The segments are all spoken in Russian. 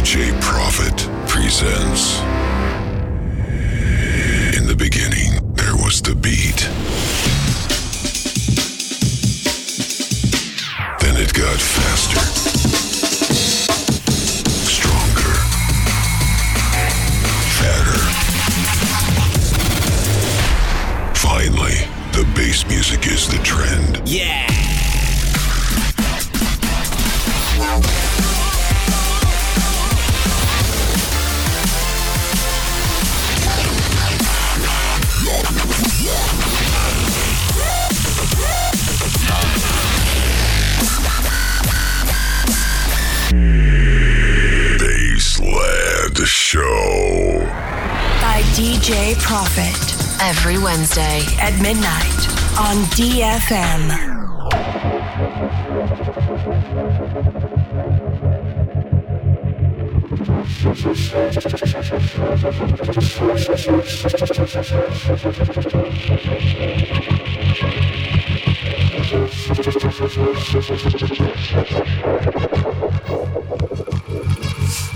DJ Prophet presents. Wednesday at midnight on DFM.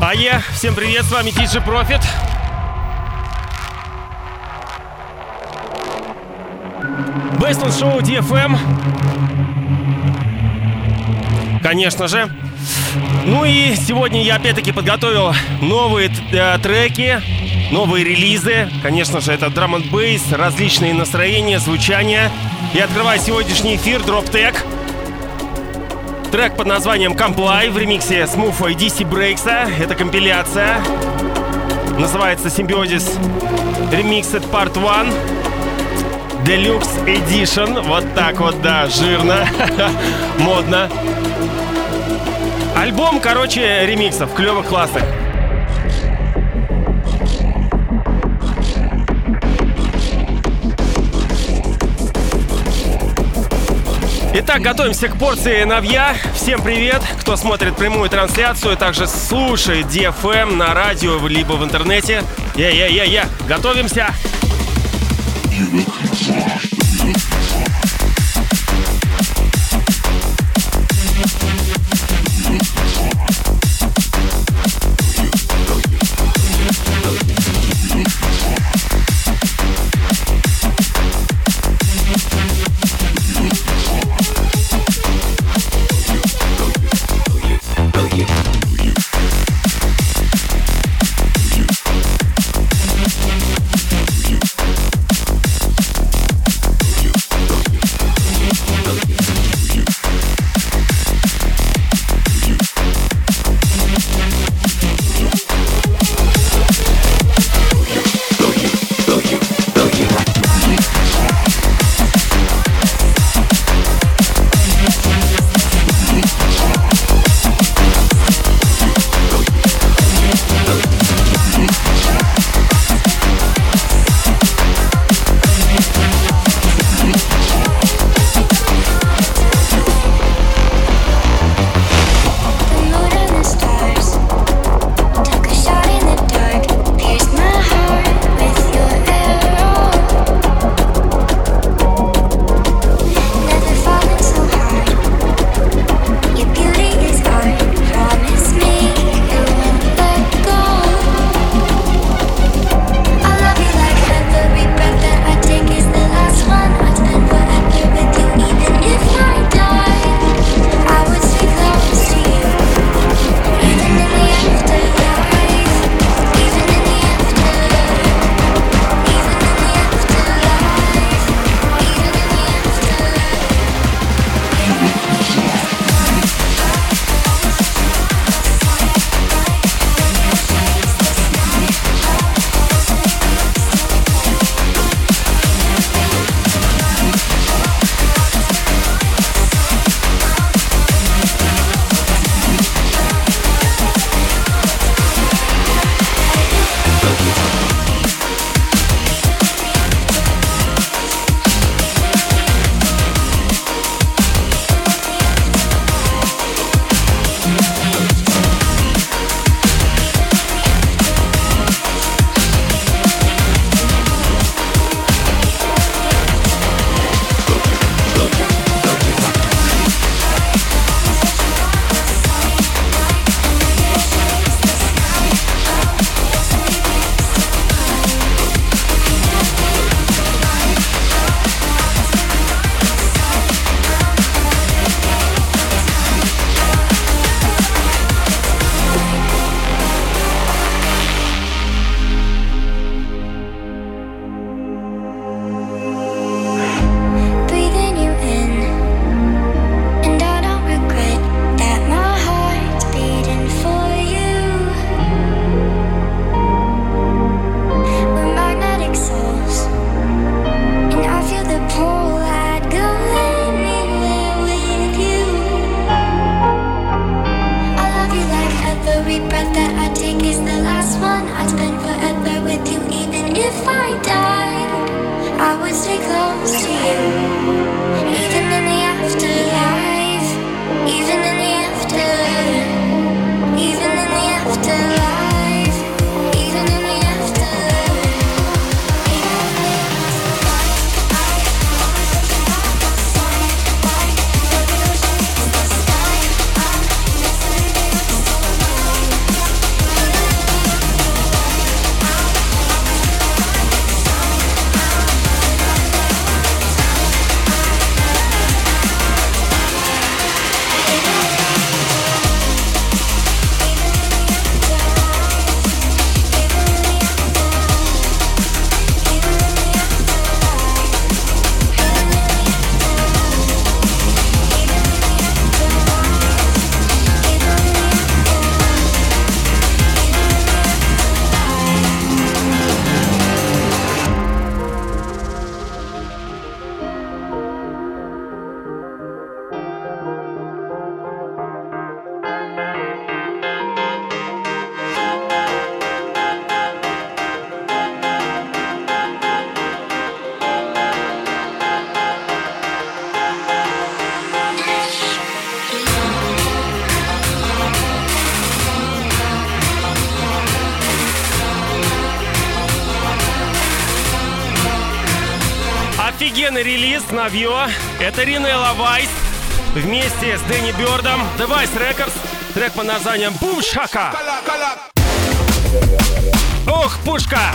Ае, всем привет, с вами DJ Profit. Бейсленд шоу DFM. Конечно же. Ну и сегодня я опять-таки подготовил новые э, треки, новые релизы. Конечно же, это драм н бейс, различные настроения, звучания. И открываю сегодняшний эфир Drop Tech. Трек под названием Comply в ремиксе Smooth и DC Breaks. Это компиляция. Называется Symbiosis Remixed Part 1. Deluxe Edition. Вот так вот, да, жирно. Модно. Альбом, короче, ремиксов, клевых, классных. Итак, готовимся к порции новья. Всем привет, кто смотрит прямую трансляцию, также слушает DFM на радио, либо в интернете. Я-я-я-я, готовимся! you looking? Навье. Это Ринелла Вайс вместе с Дэнни Бёрдом. Device Records. Трек под названием Бум Шака. Ох, пушка!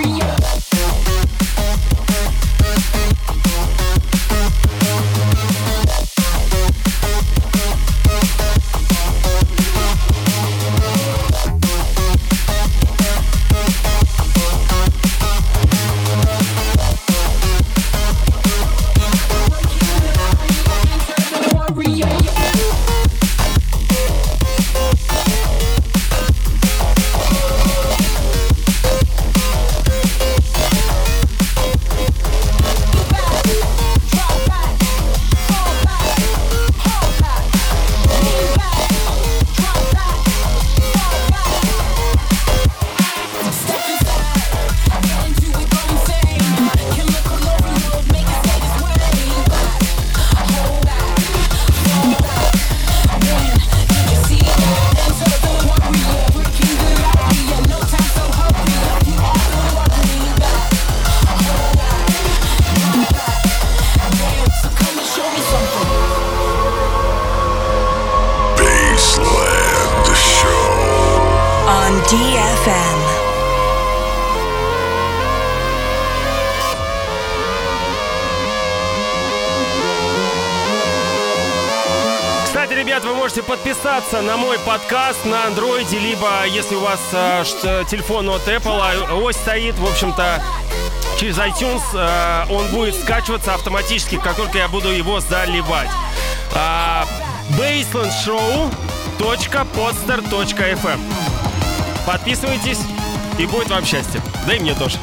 Кстати, ребят, вы можете подписаться на мой подкаст на андроиде, либо если у вас э, телефон от Apple, а ось стоит, в общем-то, через iTunes э, он будет скачиваться автоматически, как только я буду его заливать. Э, baselandshow.podster.fm Подписывайтесь, и будет вам счастье. Да и мне тоже.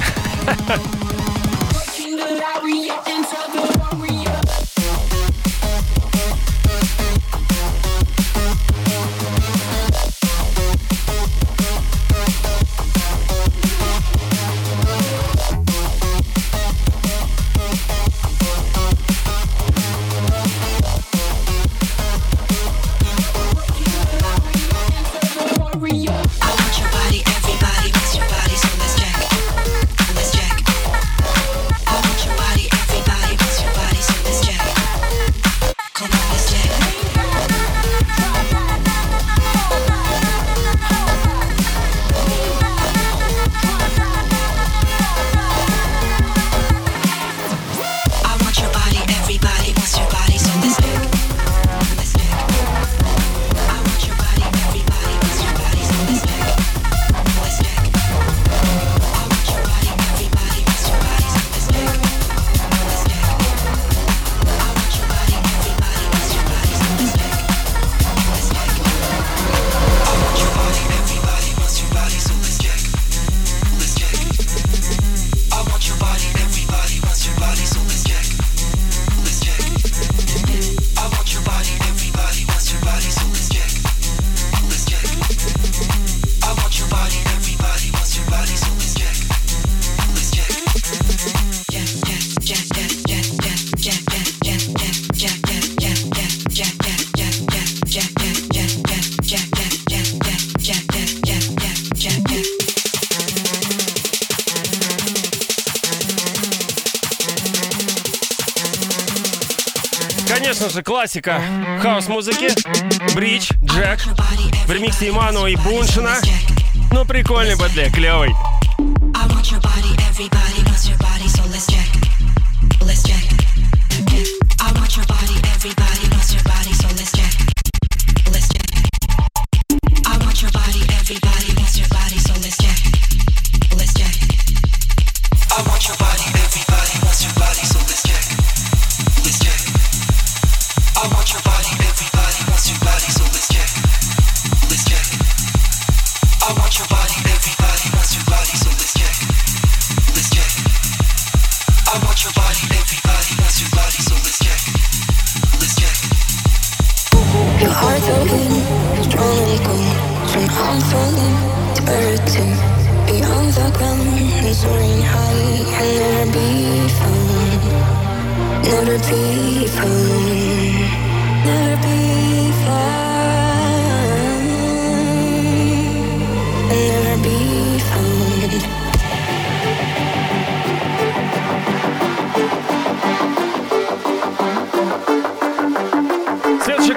классика хаос-музыки. Бридж, Джек. В ремиксе Иманова и Буншина. Ну, прикольный бэтле, клевый.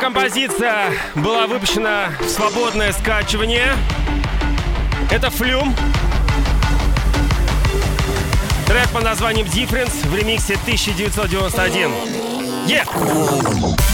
Композиция была выпущена в свободное скачивание. Это Флюм. Трек под названием Difference в ремиксе 1991. Yeah!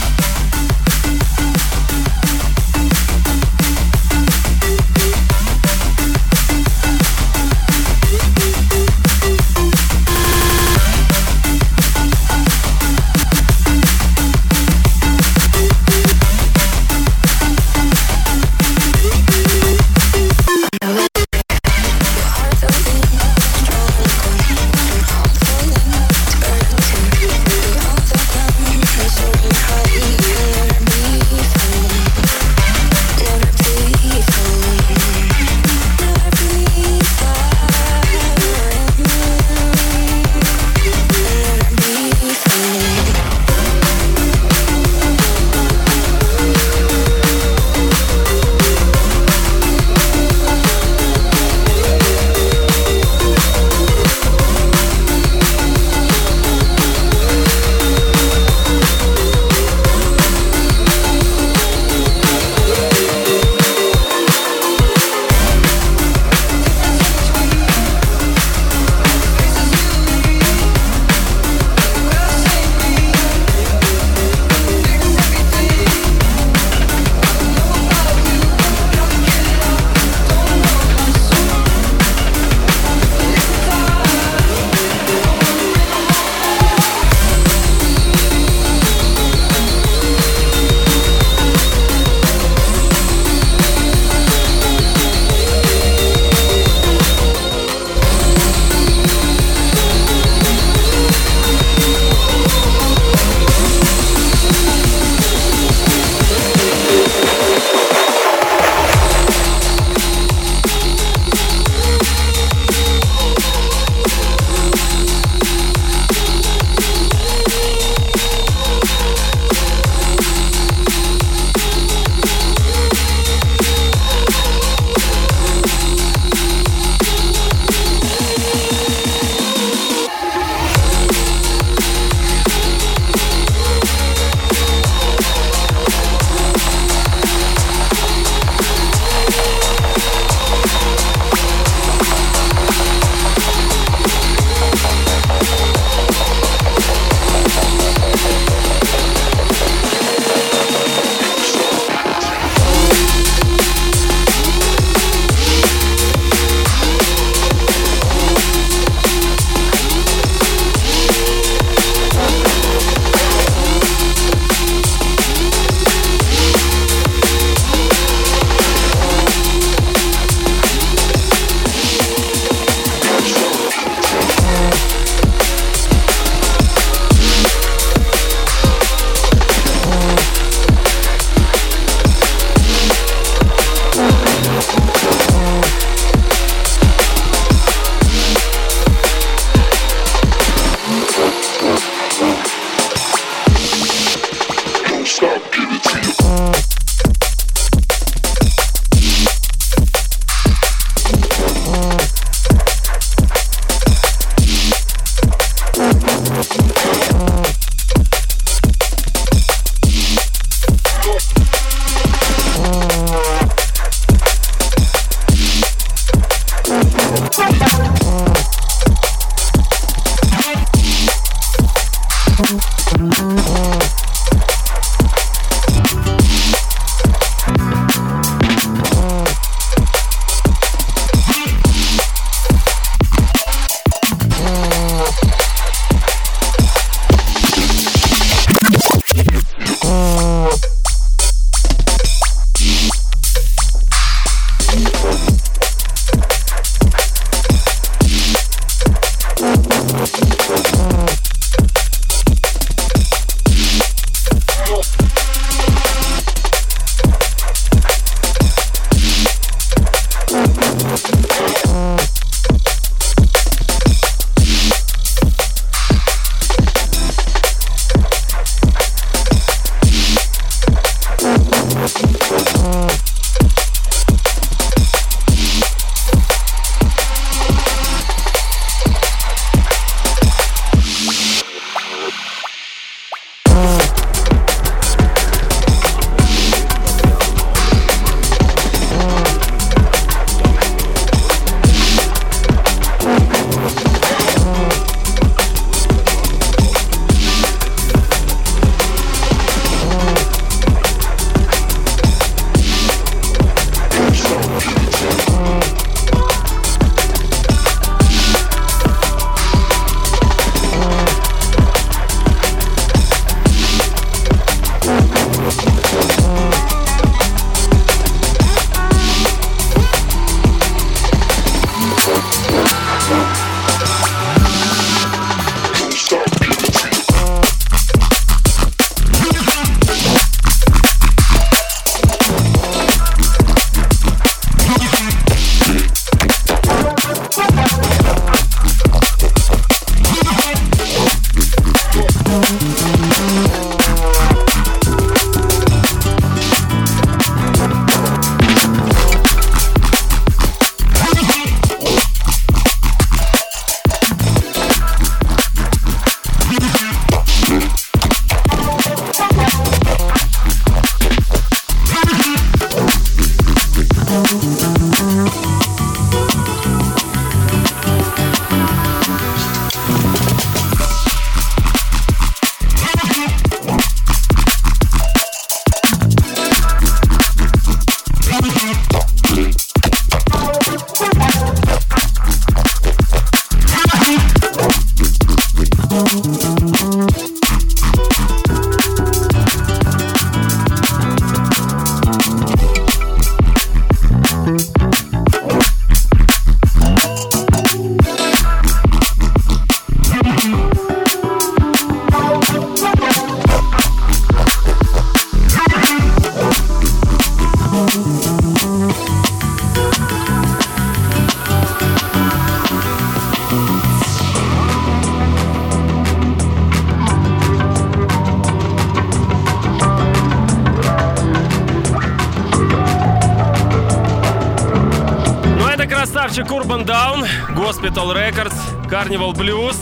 Carnival Blues.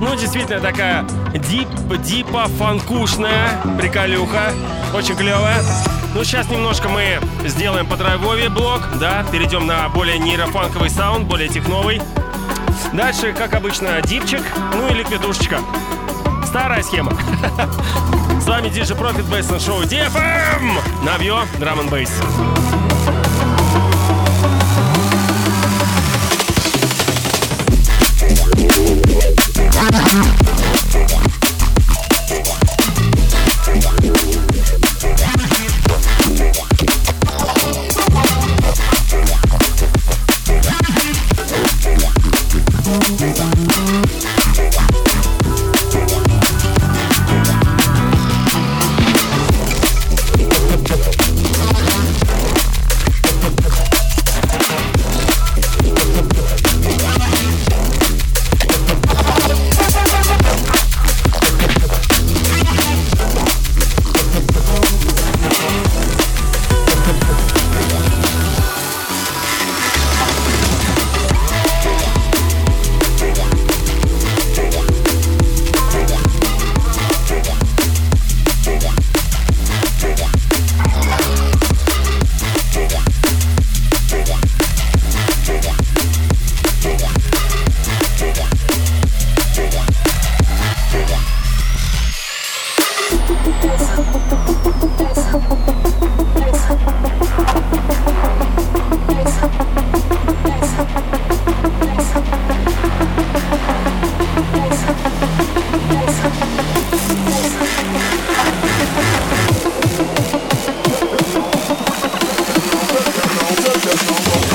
Ну, действительно такая дип, дипа, фанкушная приколюха. Очень клевая. Ну, сейчас немножко мы сделаем по драйвове блок, да, перейдем на более нейрофанковый саунд, более техновый. Дальше, как обычно, дипчик, ну и ликвидушечка. Старая схема. С вами DJ Profit Bass на шоу DFM. Навье, драм н бейс. Ha ha ha! Cause no more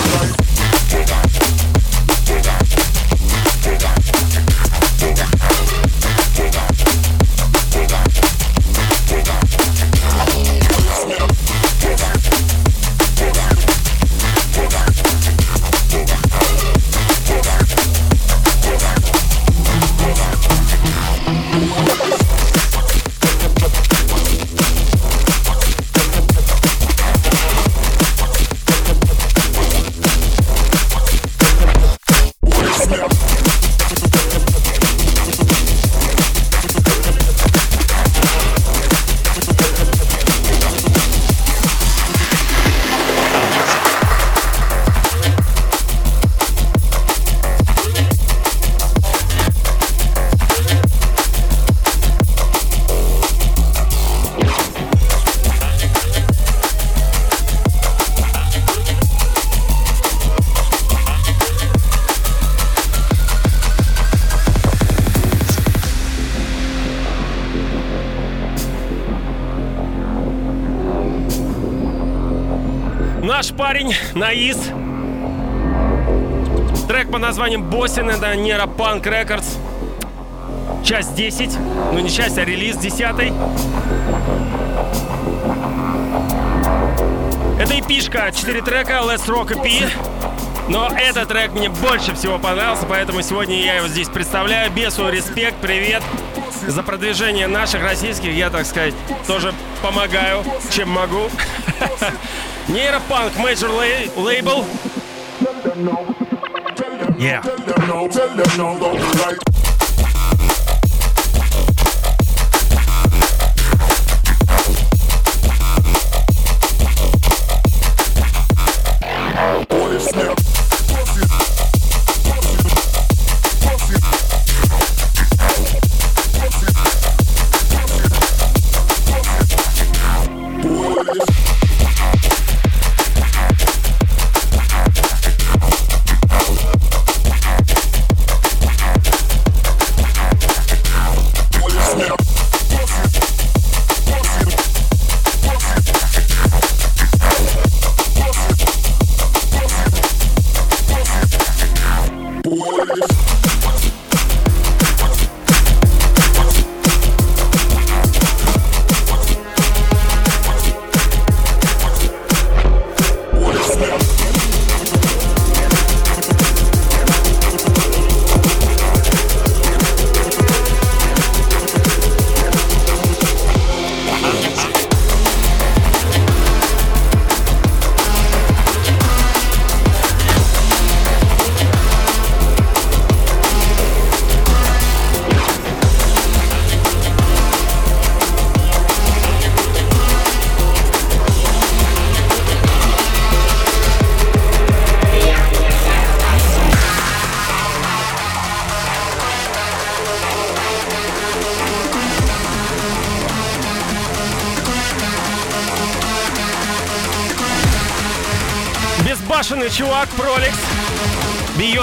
наш парень Наис. Трек под названием Боссин, это Нейропанк Рекордс. Часть 10, ну не часть, а релиз 10. Это эпишка, 4 трека, Let's Rock EP. Но этот трек мне больше всего понравился, поэтому сегодня я его здесь представляю. Бесу респект, привет. За продвижение наших российских я, так сказать, тоже помогаю, чем могу. Нейропанк Major Label. Yeah.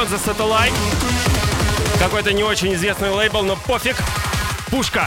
The Satellite. Какой-то не очень известный лейбл, но пофиг. Пушка.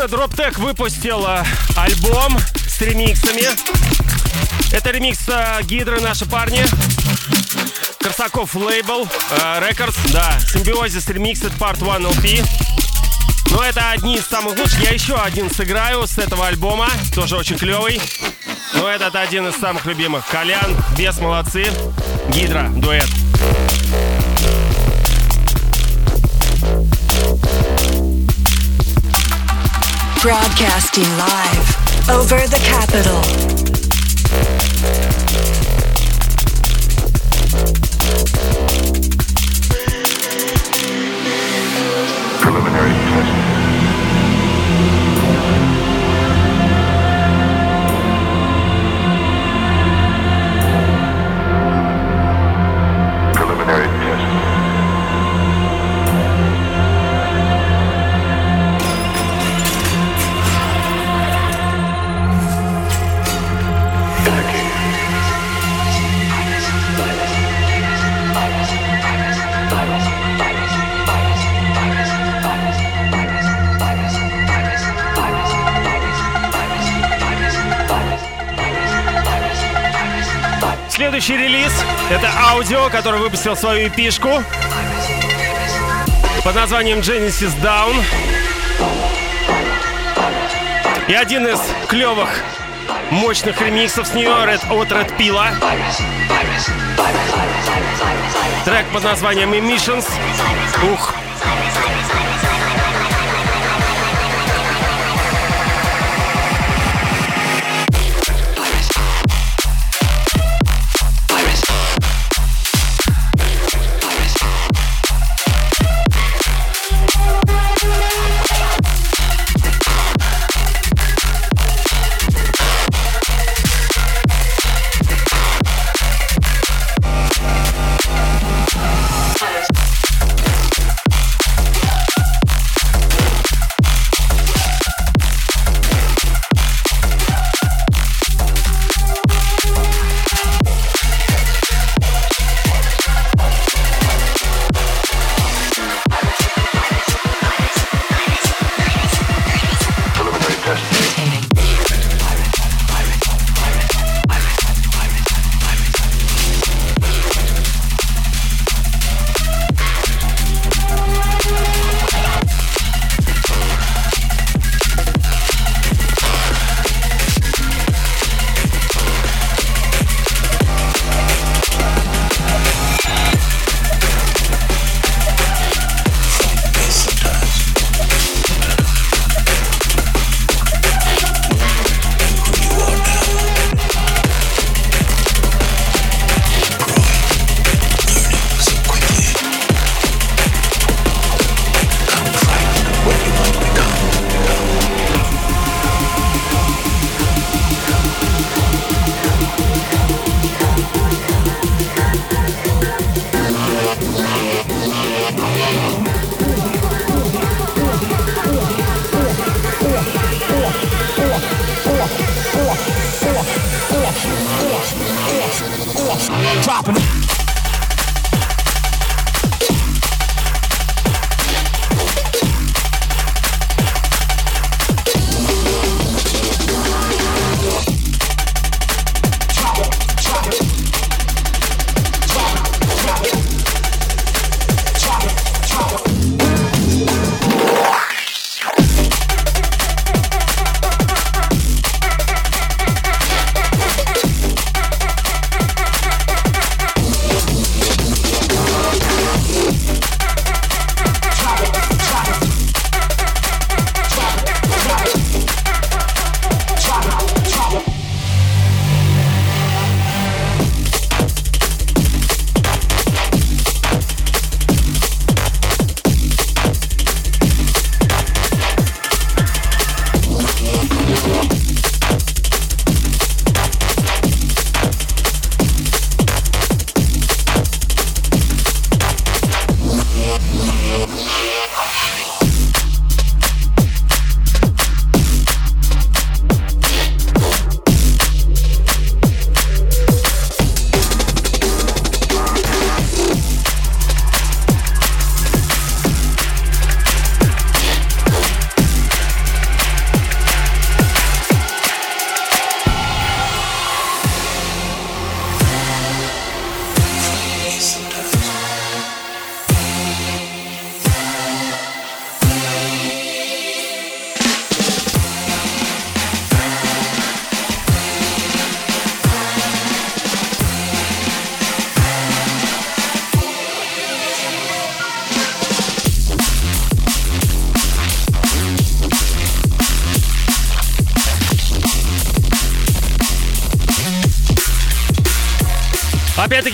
Собственно, Droptech выпустил э, альбом с ремиксами. Это ремикс э, Гидра, наши парни. Корсаков лейбл, э, Records, да, Симбиозис Remixed Part 1 LP. Но это одни из самых лучших. Я еще один сыграю с этого альбома, тоже очень клевый. Но этот один из самых любимых. Колян, Бес, молодцы. Гидра, дуэт. Broadcasting live over the capital. Это аудио, который выпустил свою эпишку под названием Genesis Down. И один из клевых, мощных ремиксов с нее Red, от Red Pilla. Трек под названием Emissions. Ух,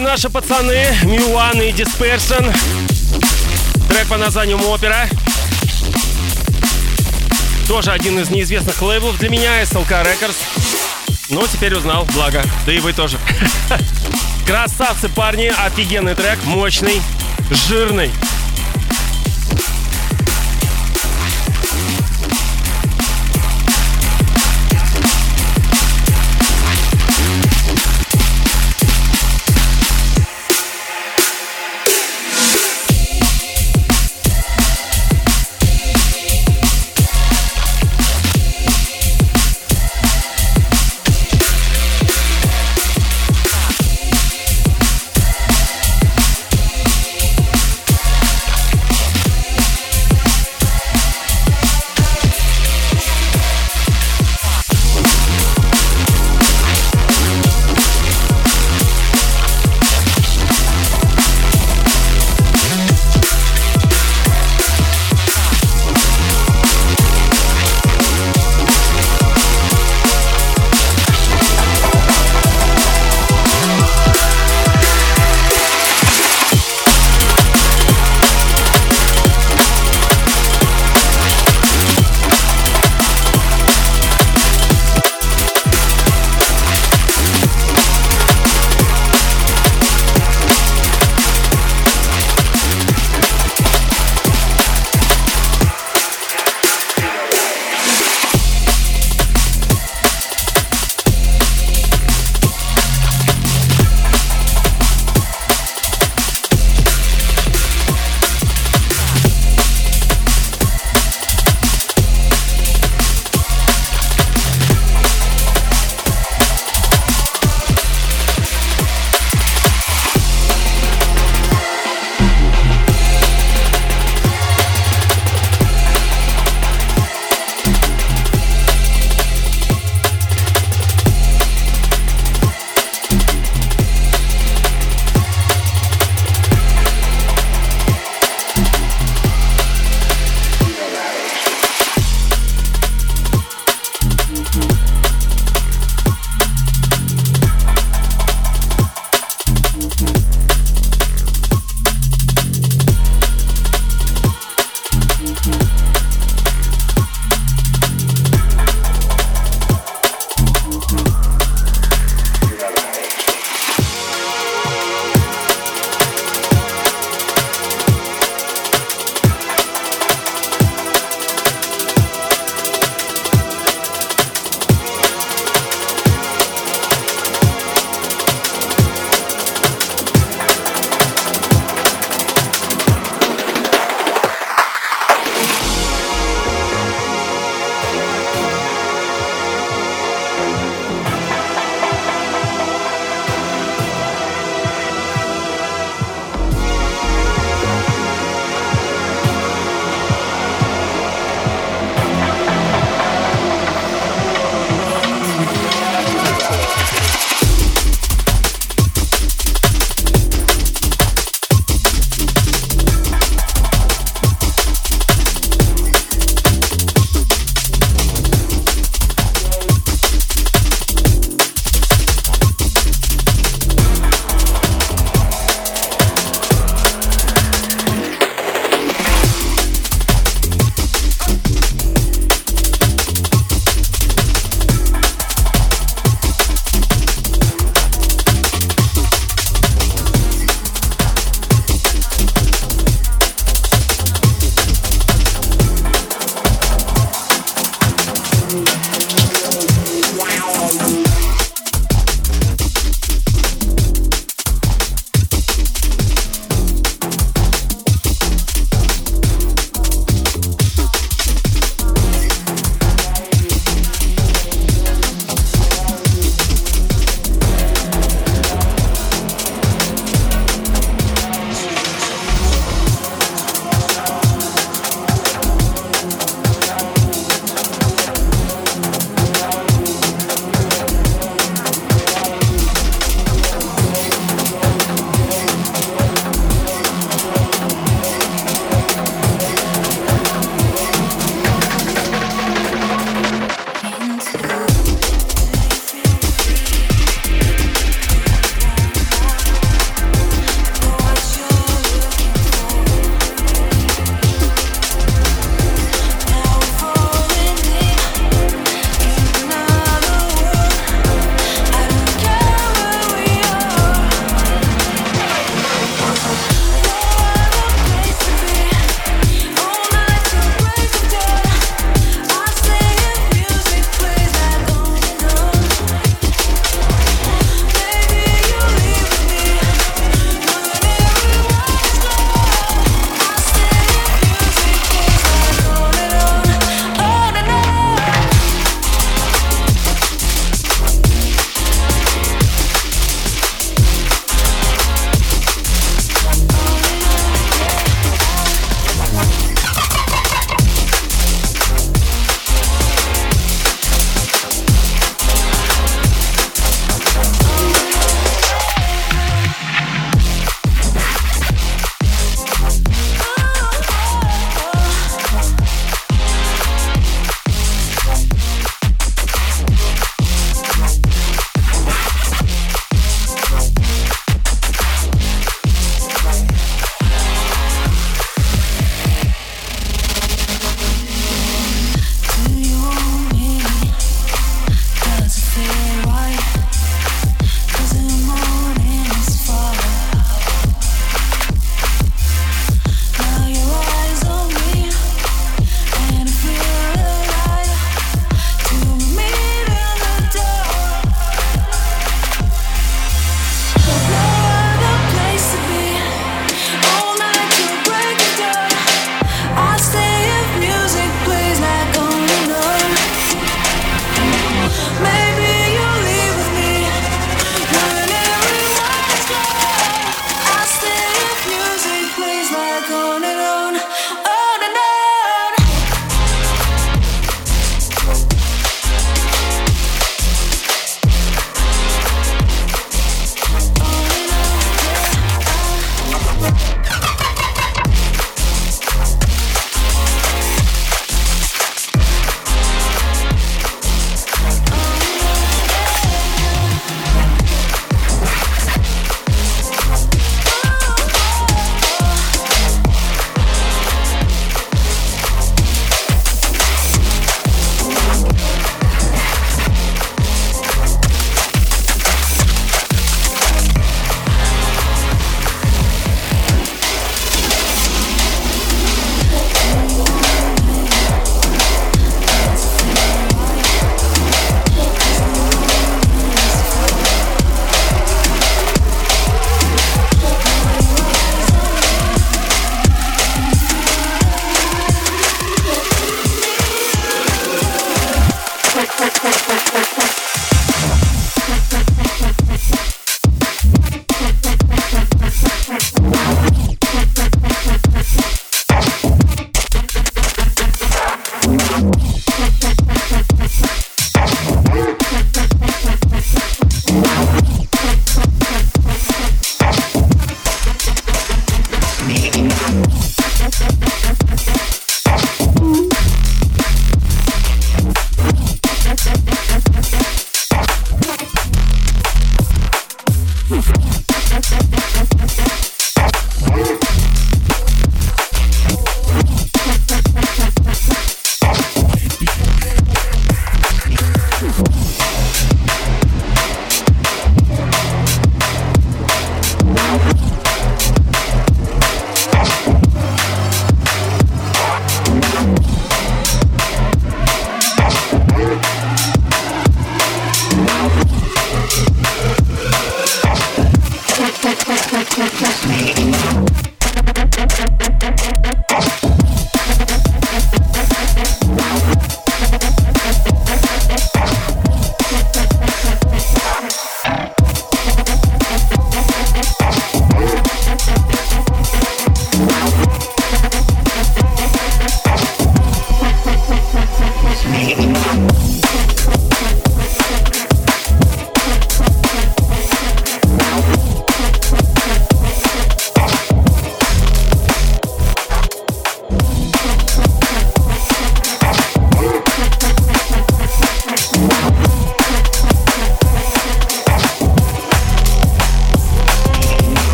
Наши пацаны, Милан и Dispersion. Трек по названию Опера. Тоже один из неизвестных лейблов для меня, SLK Records. Но теперь узнал, благо. Да и вы тоже. Красавцы, парни, офигенный трек, мощный, жирный.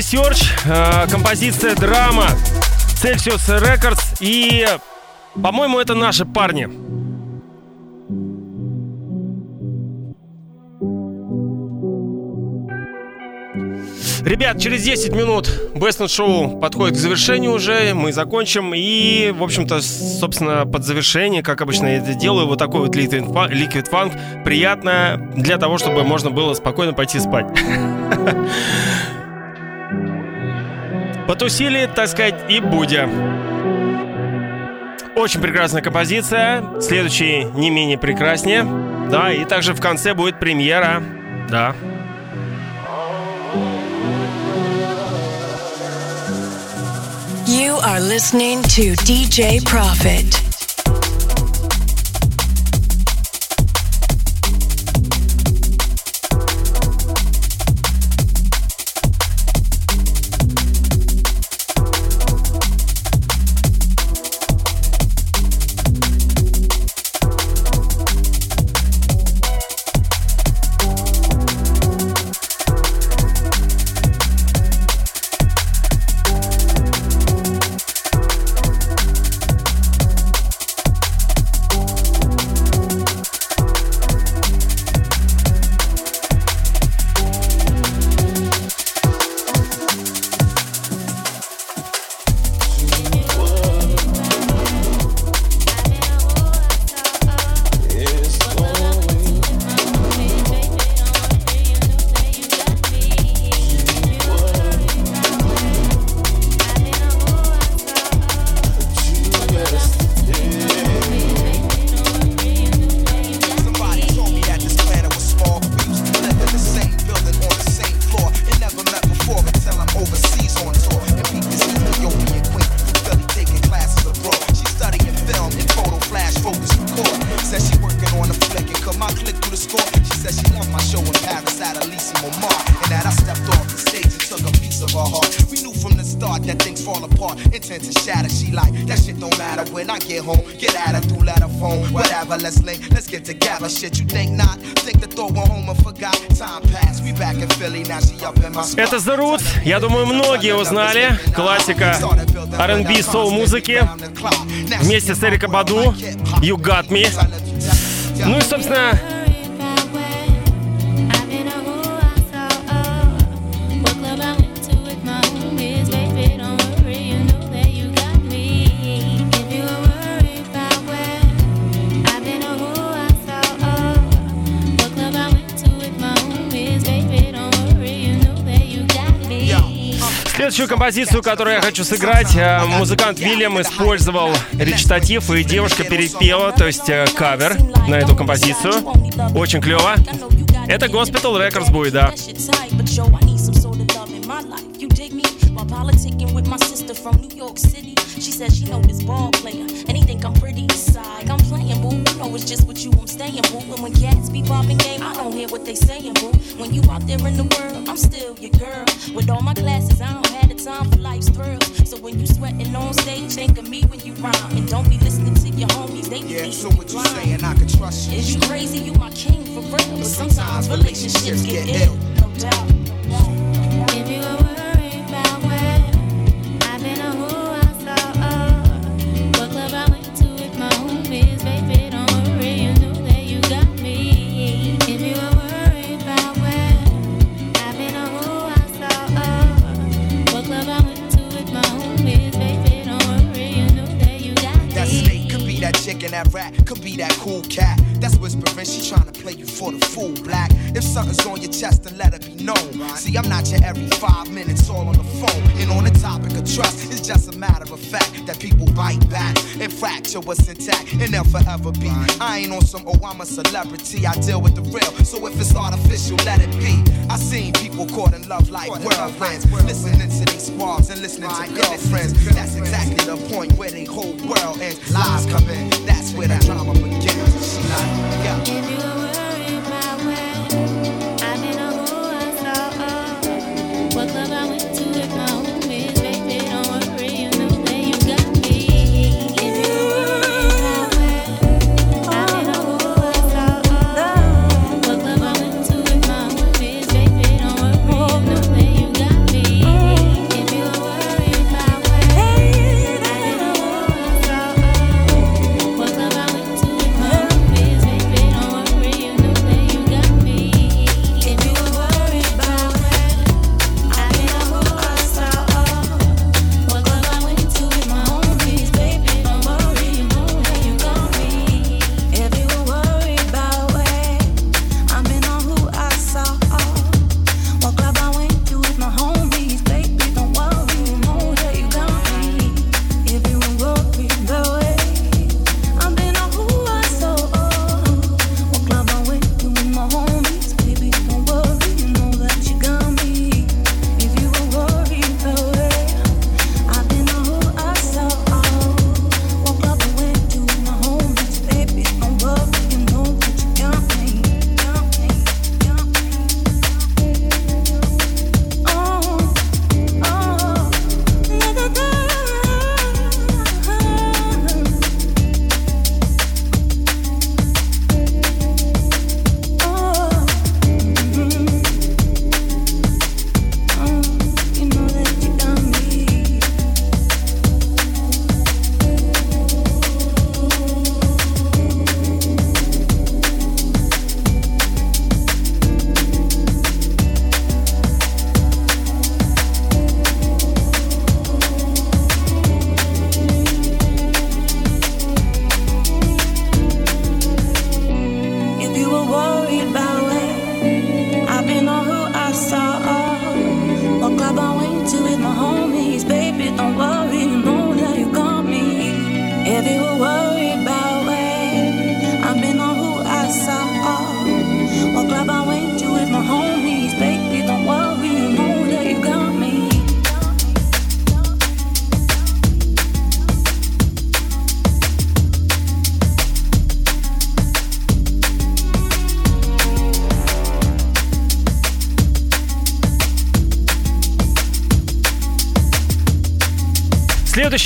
Research, э, композиция драма, Celsius Records и, по-моему, это наши парни. Ребят, через 10 минут Best Show подходит к завершению уже, мы закончим. И, в общем-то, собственно, под завершение, как обычно я это делаю, вот такой вот Liquid Funk, приятно для того, чтобы можно было спокойно пойти спать. Потусили, так сказать, и будя. Очень прекрасная композиция. Следующий не менее прекраснее. Да, и также в конце будет премьера. Да. You are listening to DJ Profit. Многие узнали. Классика R&B соул музыки. Вместе с Эрика Баду. You Got Me. Ну и, собственно, Следующую композицию, которую я хочу сыграть, э, музыкант Вильям использовал речитатив, и девушка перепела, то есть э, кавер на эту композицию. Очень клево. Это Gospel Records будет, да. She said she know this ball player, and know it's just with you I'm staying, boo. And when cats be popping game, I don't hear what they saying, boo. When you out there in the world, I'm still your girl. With all my classes, I don't have the time for life's thrills. So when you sweating on stage, think of me when you rhyme, and don't be listening to your homies. They be yeah, so what you saying? I can trust you. Is you crazy? You my king for real. But sometimes relationships get ill. No doubt. If chicken that rat could be that cool cat. That's whispering, she trying to play you for the fool, black. If something's on your chest, then let it be known. See, I'm not your every five minutes all on the phone. And on the topic of trust, it's just a matter of fact that people bite back and fracture what's intact, and they'll forever be. I ain't on some, oh, I'm a celebrity, I deal with the real. So if it's artificial, let it be. I seen people caught in love like whirlwinds, listening to these squads and listening to girlfriends. That's exactly the point where the whole world ends. Lies come in, that's where the drama begins. Yeah.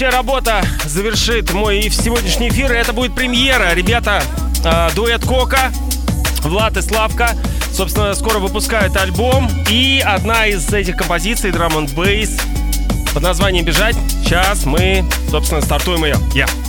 Следующая работа завершит мой сегодняшний эфир. Это будет премьера. Ребята, э, дуэт Кока, Влад и Славка. Собственно, скоро выпускают альбом. И одна из этих композиций, Drum and Bass, под названием «Бежать». Сейчас мы, собственно, стартуем ее. Я. Yeah.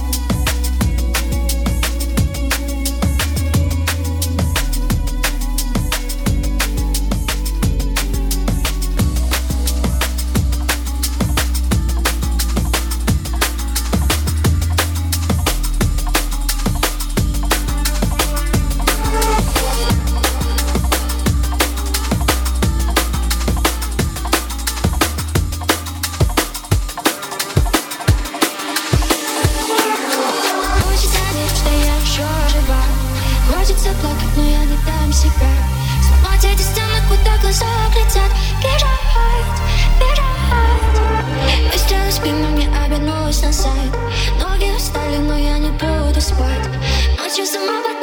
Сломать эти стены, куда глаза глядят Бежать, бежать. Выстрелы спинами обернулась назад Ноги устали, но я не буду спать. Ночью сама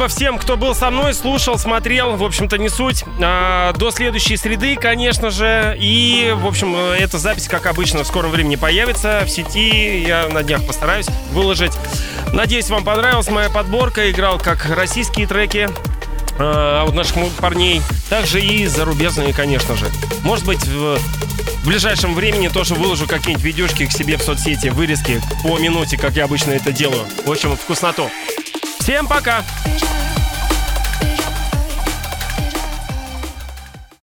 спасибо всем, кто был со мной, слушал, смотрел. В общем-то, не суть. А, до следующей среды, конечно же. И, в общем, э, эта запись, как обычно, в скором времени появится в сети. Я на днях постараюсь выложить. Надеюсь, вам понравилась моя подборка. Играл как российские треки а, от наших парней, также и зарубежные, конечно же. Может быть, в в ближайшем времени тоже выложу какие-нибудь видюшки к себе в соцсети, вырезки по минуте, как я обычно это делаю. В общем, вкусноту. Всем пока! Бежать